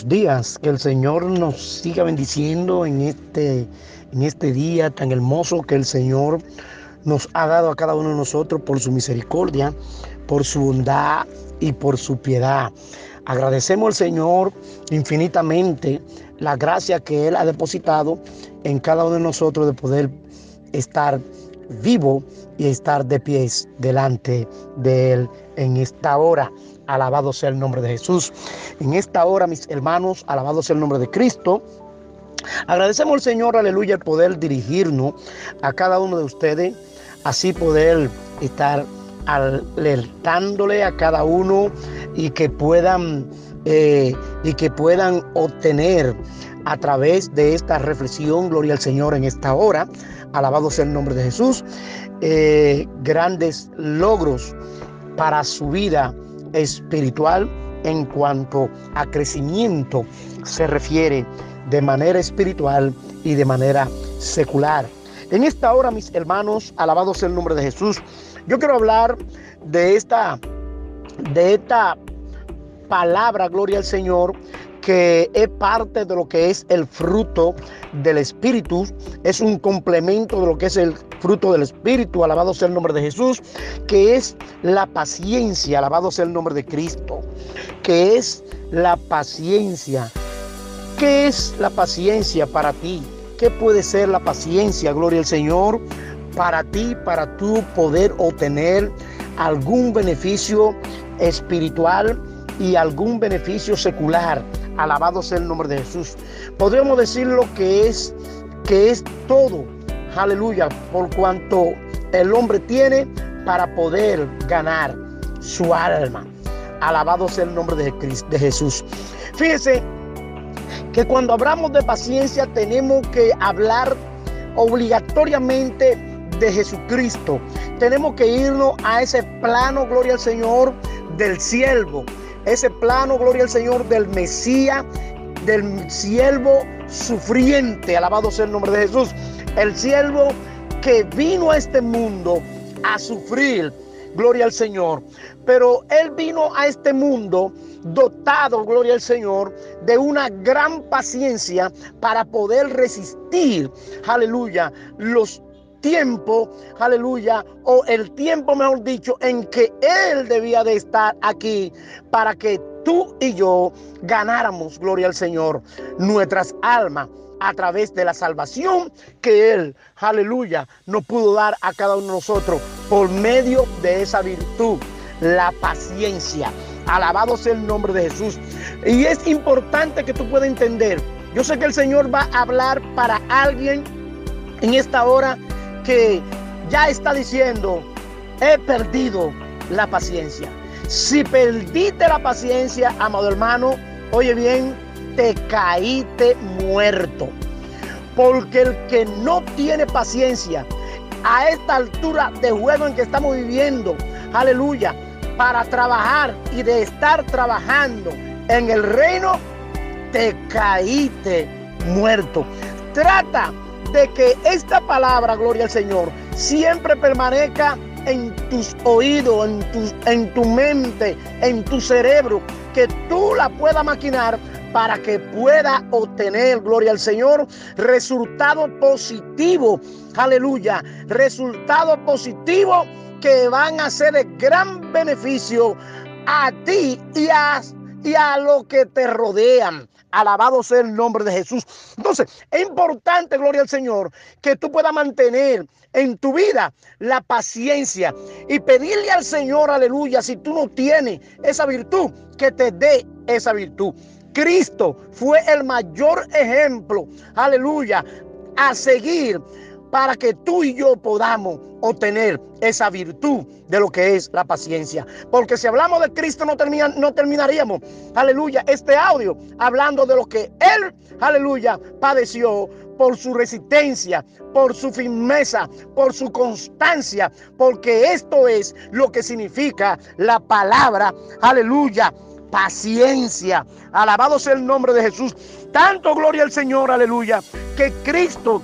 días, que el Señor nos siga bendiciendo en este, en este día tan hermoso que el Señor nos ha dado a cada uno de nosotros por su misericordia, por su bondad y por su piedad. Agradecemos al Señor infinitamente la gracia que Él ha depositado en cada uno de nosotros de poder estar vivo y estar de pies delante de Él en esta hora. Alabado sea el nombre de Jesús. En esta hora, mis hermanos, alabado sea el nombre de Cristo. Agradecemos al Señor, aleluya, el poder dirigirnos a cada uno de ustedes, así poder estar alertándole a cada uno y que puedan eh, y que puedan obtener a través de esta reflexión, gloria al Señor en esta hora, alabado sea el nombre de Jesús, eh, grandes logros para su vida espiritual en cuanto a crecimiento se refiere de manera espiritual y de manera secular. En esta hora, mis hermanos, alabado sea el nombre de Jesús, yo quiero hablar de esta, de esta palabra, gloria al Señor, que es parte de lo que es el fruto del Espíritu, es un complemento de lo que es el fruto del Espíritu, alabado sea el nombre de Jesús, que es la paciencia, alabado sea el nombre de Cristo, que es la paciencia. ¿Qué es la paciencia para ti? ¿Qué puede ser la paciencia, gloria al Señor, para ti, para tú poder obtener algún beneficio espiritual y algún beneficio secular? Alabado sea el nombre de Jesús. Podríamos decir lo que es, que es todo, aleluya, por cuanto el hombre tiene para poder ganar su alma. Alabado sea el nombre de, de Jesús. Fíjense que cuando hablamos de paciencia tenemos que hablar obligatoriamente de Jesucristo. Tenemos que irnos a ese plano, gloria al Señor, del siervo ese plano, gloria al Señor, del Mesías, del siervo sufriente, alabado sea el nombre de Jesús, el siervo que vino a este mundo a sufrir, gloria al Señor. Pero Él vino a este mundo dotado, gloria al Señor, de una gran paciencia para poder resistir, aleluya, los tiempo, aleluya, o el tiempo, mejor dicho, en que Él debía de estar aquí para que tú y yo ganáramos, gloria al Señor, nuestras almas a través de la salvación que Él, aleluya, nos pudo dar a cada uno de nosotros por medio de esa virtud, la paciencia. Alabado sea el nombre de Jesús. Y es importante que tú puedas entender. Yo sé que el Señor va a hablar para alguien en esta hora que ya está diciendo, he perdido la paciencia. Si perdiste la paciencia, amado hermano, oye bien, te caíste muerto. Porque el que no tiene paciencia a esta altura de juego en que estamos viviendo, aleluya, para trabajar y de estar trabajando en el reino, te caíste muerto. Trata de que esta palabra, gloria al Señor, siempre permanezca en tus oídos, en tu, en tu mente, en tu cerebro, que tú la puedas maquinar para que pueda obtener, gloria al Señor, resultado positivo, aleluya, resultado positivo que van a ser de gran beneficio a ti y a, y a lo que te rodean. Alabado sea el nombre de Jesús. Entonces, es importante, gloria al Señor, que tú puedas mantener en tu vida la paciencia y pedirle al Señor, aleluya, si tú no tienes esa virtud, que te dé esa virtud. Cristo fue el mayor ejemplo, aleluya, a seguir para que tú y yo podamos obtener esa virtud de lo que es la paciencia. Porque si hablamos de Cristo no, no terminaríamos, aleluya, este audio hablando de lo que Él, aleluya, padeció por su resistencia, por su firmeza, por su constancia, porque esto es lo que significa la palabra, aleluya, paciencia. Alabado sea el nombre de Jesús. Tanto gloria al Señor, aleluya, que Cristo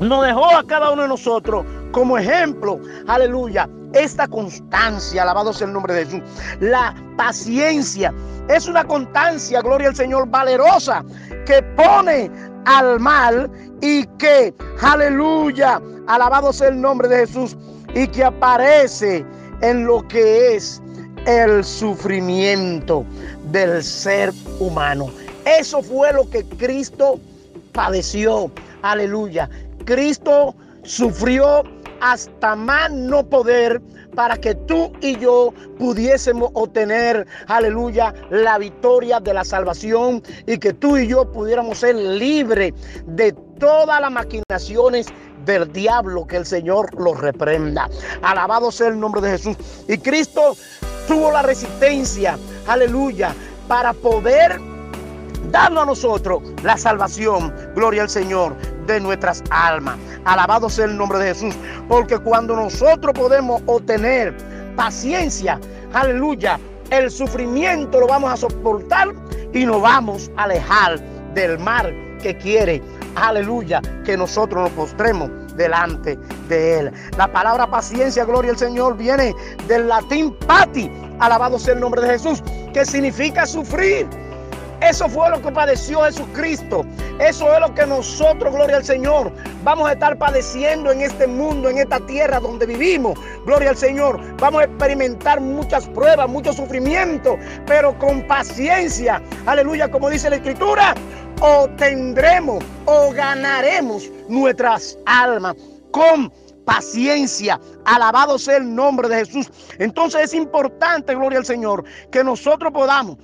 nos dejó a cada uno de nosotros como ejemplo, aleluya, esta constancia, alabado sea el nombre de Jesús, la paciencia, es una constancia, gloria al Señor, valerosa, que pone al mal y que, aleluya, alabado sea el nombre de Jesús, y que aparece en lo que es el sufrimiento del ser humano. Eso fue lo que Cristo padeció. Aleluya. Cristo sufrió hasta más no poder para que tú y yo pudiésemos obtener, aleluya, la victoria de la salvación y que tú y yo pudiéramos ser libres de todas las maquinaciones del diablo, que el Señor los reprenda. Alabado sea el nombre de Jesús. Y Cristo tuvo la resistencia, aleluya, para poder darnos a nosotros la salvación, gloria al Señor, de nuestras almas. Alabado sea el nombre de Jesús, porque cuando nosotros podemos obtener paciencia, aleluya, el sufrimiento lo vamos a soportar y nos vamos a alejar del mal que quiere, aleluya, que nosotros nos postremos delante de Él. La palabra paciencia, gloria al Señor, viene del latín pati, alabado sea el nombre de Jesús, que significa sufrir. Eso fue lo que padeció Jesucristo. Eso es lo que nosotros, gloria al Señor, vamos a estar padeciendo en este mundo, en esta tierra donde vivimos. Gloria al Señor. Vamos a experimentar muchas pruebas, mucho sufrimiento, pero con paciencia. Aleluya, como dice la Escritura, o tendremos o ganaremos nuestras almas con paciencia. Alabado sea el nombre de Jesús. Entonces es importante, gloria al Señor, que nosotros podamos,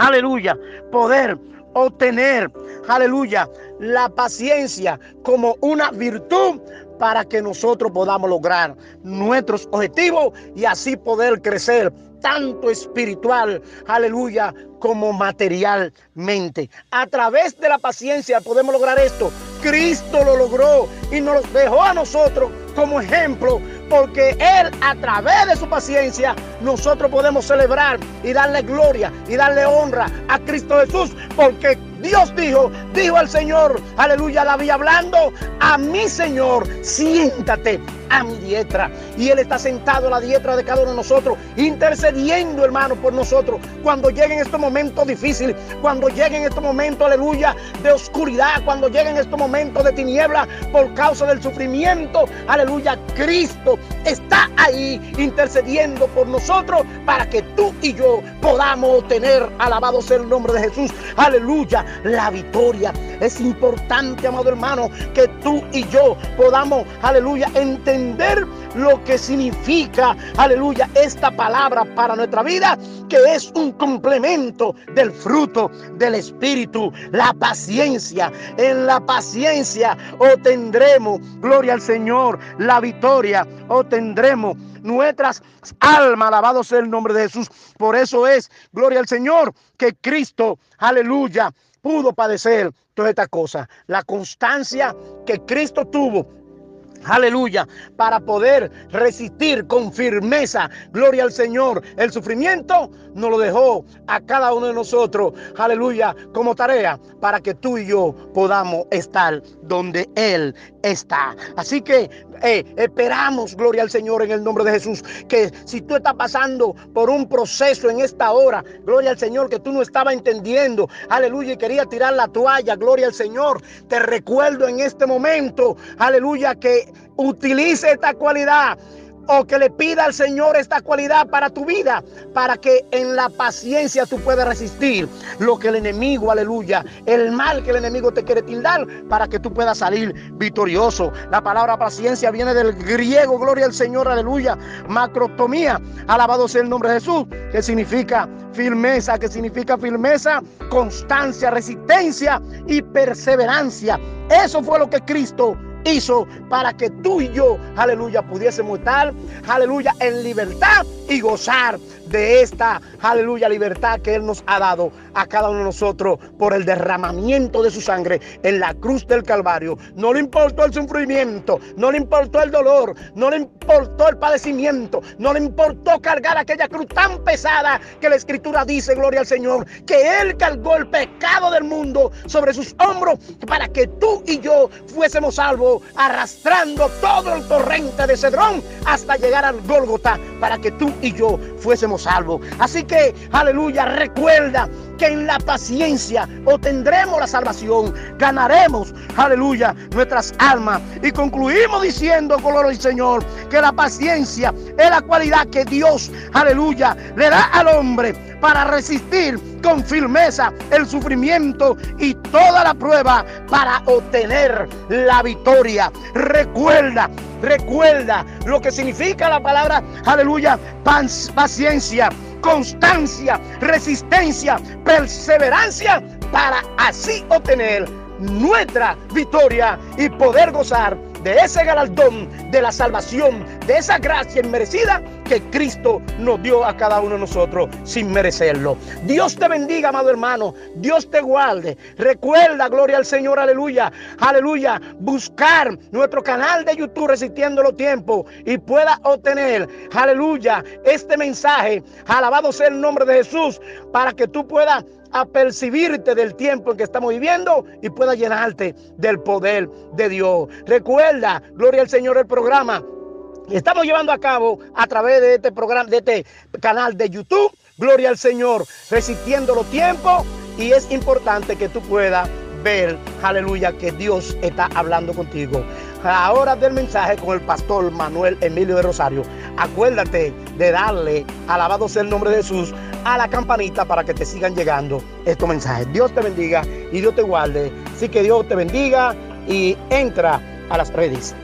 aleluya, poder obtener, aleluya, la paciencia como una virtud para que nosotros podamos lograr nuestros objetivos y así poder crecer tanto espiritual, aleluya, como materialmente. A través de la paciencia podemos lograr esto. Cristo lo logró y nos dejó a nosotros como ejemplo, porque Él a través de su paciencia nosotros podemos celebrar y darle gloria y darle honra a Cristo Jesús, porque Dios dijo, dijo al Señor, aleluya, la vi hablando, a mi Señor, siéntate a mi diestra. Y Él está sentado a la diestra de cada uno de nosotros, intercediendo, hermano, por nosotros. Cuando lleguen estos momentos difíciles, cuando lleguen estos momentos, aleluya, de oscuridad, cuando lleguen estos momentos de tiniebla por causa del sufrimiento, aleluya, Cristo está ahí intercediendo por nosotros para que tú y yo podamos tener, alabado sea el nombre de Jesús, aleluya, la victoria. Es importante, amado hermano, que tú y yo podamos, aleluya, entender lo que significa, aleluya, esta palabra para nuestra vida, que es un complemento del fruto del Espíritu, la paciencia. En la paciencia obtendremos, gloria al Señor, la victoria, obtendremos nuestras almas. Alabado sea el nombre de Jesús. Por eso es, gloria al Señor, que Cristo, aleluya, pudo padecer todas estas cosas. La constancia que Cristo tuvo Aleluya, para poder resistir con firmeza, gloria al Señor, el sufrimiento nos lo dejó a cada uno de nosotros, aleluya, como tarea para que tú y yo podamos estar donde Él está. Así que eh, esperamos, gloria al Señor, en el nombre de Jesús, que si tú estás pasando por un proceso en esta hora, gloria al Señor, que tú no estabas entendiendo, aleluya, y quería tirar la toalla, gloria al Señor, te recuerdo en este momento, aleluya, que utilice esta cualidad o que le pida al Señor esta cualidad para tu vida, para que en la paciencia tú puedas resistir lo que el enemigo, aleluya, el mal que el enemigo te quiere tildar, para que tú puedas salir victorioso. La palabra paciencia viene del griego, gloria al Señor, aleluya, macrotomía, alabado sea el nombre de Jesús, que significa firmeza, que significa firmeza, constancia, resistencia y perseverancia. Eso fue lo que Cristo hizo para que tú y yo, aleluya, pudiésemos estar, aleluya, en libertad y gozar de esta, aleluya, libertad que Él nos ha dado a cada uno de nosotros por el derramamiento de su sangre en la cruz del Calvario. No le importó el sufrimiento, no le importó el dolor, no le importó el padecimiento, no le importó cargar aquella cruz tan pesada que la Escritura dice, gloria al Señor, que Él cargó el pecado del mundo sobre sus hombros para que tú y yo fuésemos salvos arrastrando todo el torrente de Cedrón hasta llegar al Gólgota para que tú y yo fuésemos salvos. Así que, aleluya, recuerda que en la paciencia obtendremos la salvación, ganaremos, aleluya, nuestras almas. Y concluimos diciendo, gloria al Señor, que la paciencia es la cualidad que Dios, aleluya, le da al hombre para resistir con firmeza el sufrimiento y toda la prueba para obtener la victoria. Recuerda, recuerda lo que significa la palabra, aleluya, paciencia constancia, resistencia, perseverancia para así obtener nuestra victoria y poder gozar de ese galardón de la salvación, de esa gracia inmerecida que Cristo nos dio a cada uno de nosotros sin merecerlo. Dios te bendiga, amado hermano. Dios te guarde. Recuerda, gloria al Señor, aleluya. Aleluya. Buscar nuestro canal de YouTube resistiendo los tiempos y pueda obtener, aleluya, este mensaje. Alabado sea el nombre de Jesús para que tú puedas apercibirte del tiempo en que estamos viviendo y pueda llenarte del poder de Dios. Recuerda, gloria al Señor, el programa. Estamos llevando a cabo a través de este programa, de este canal de YouTube, Gloria al Señor, resistiendo los tiempos. Y es importante que tú puedas ver, aleluya, que Dios está hablando contigo. Ahora del mensaje con el pastor Manuel Emilio de Rosario. Acuérdate de darle, alabado sea el nombre de Jesús, a la campanita para que te sigan llegando estos mensajes. Dios te bendiga y Dios te guarde. Así que Dios te bendiga y entra a las redes.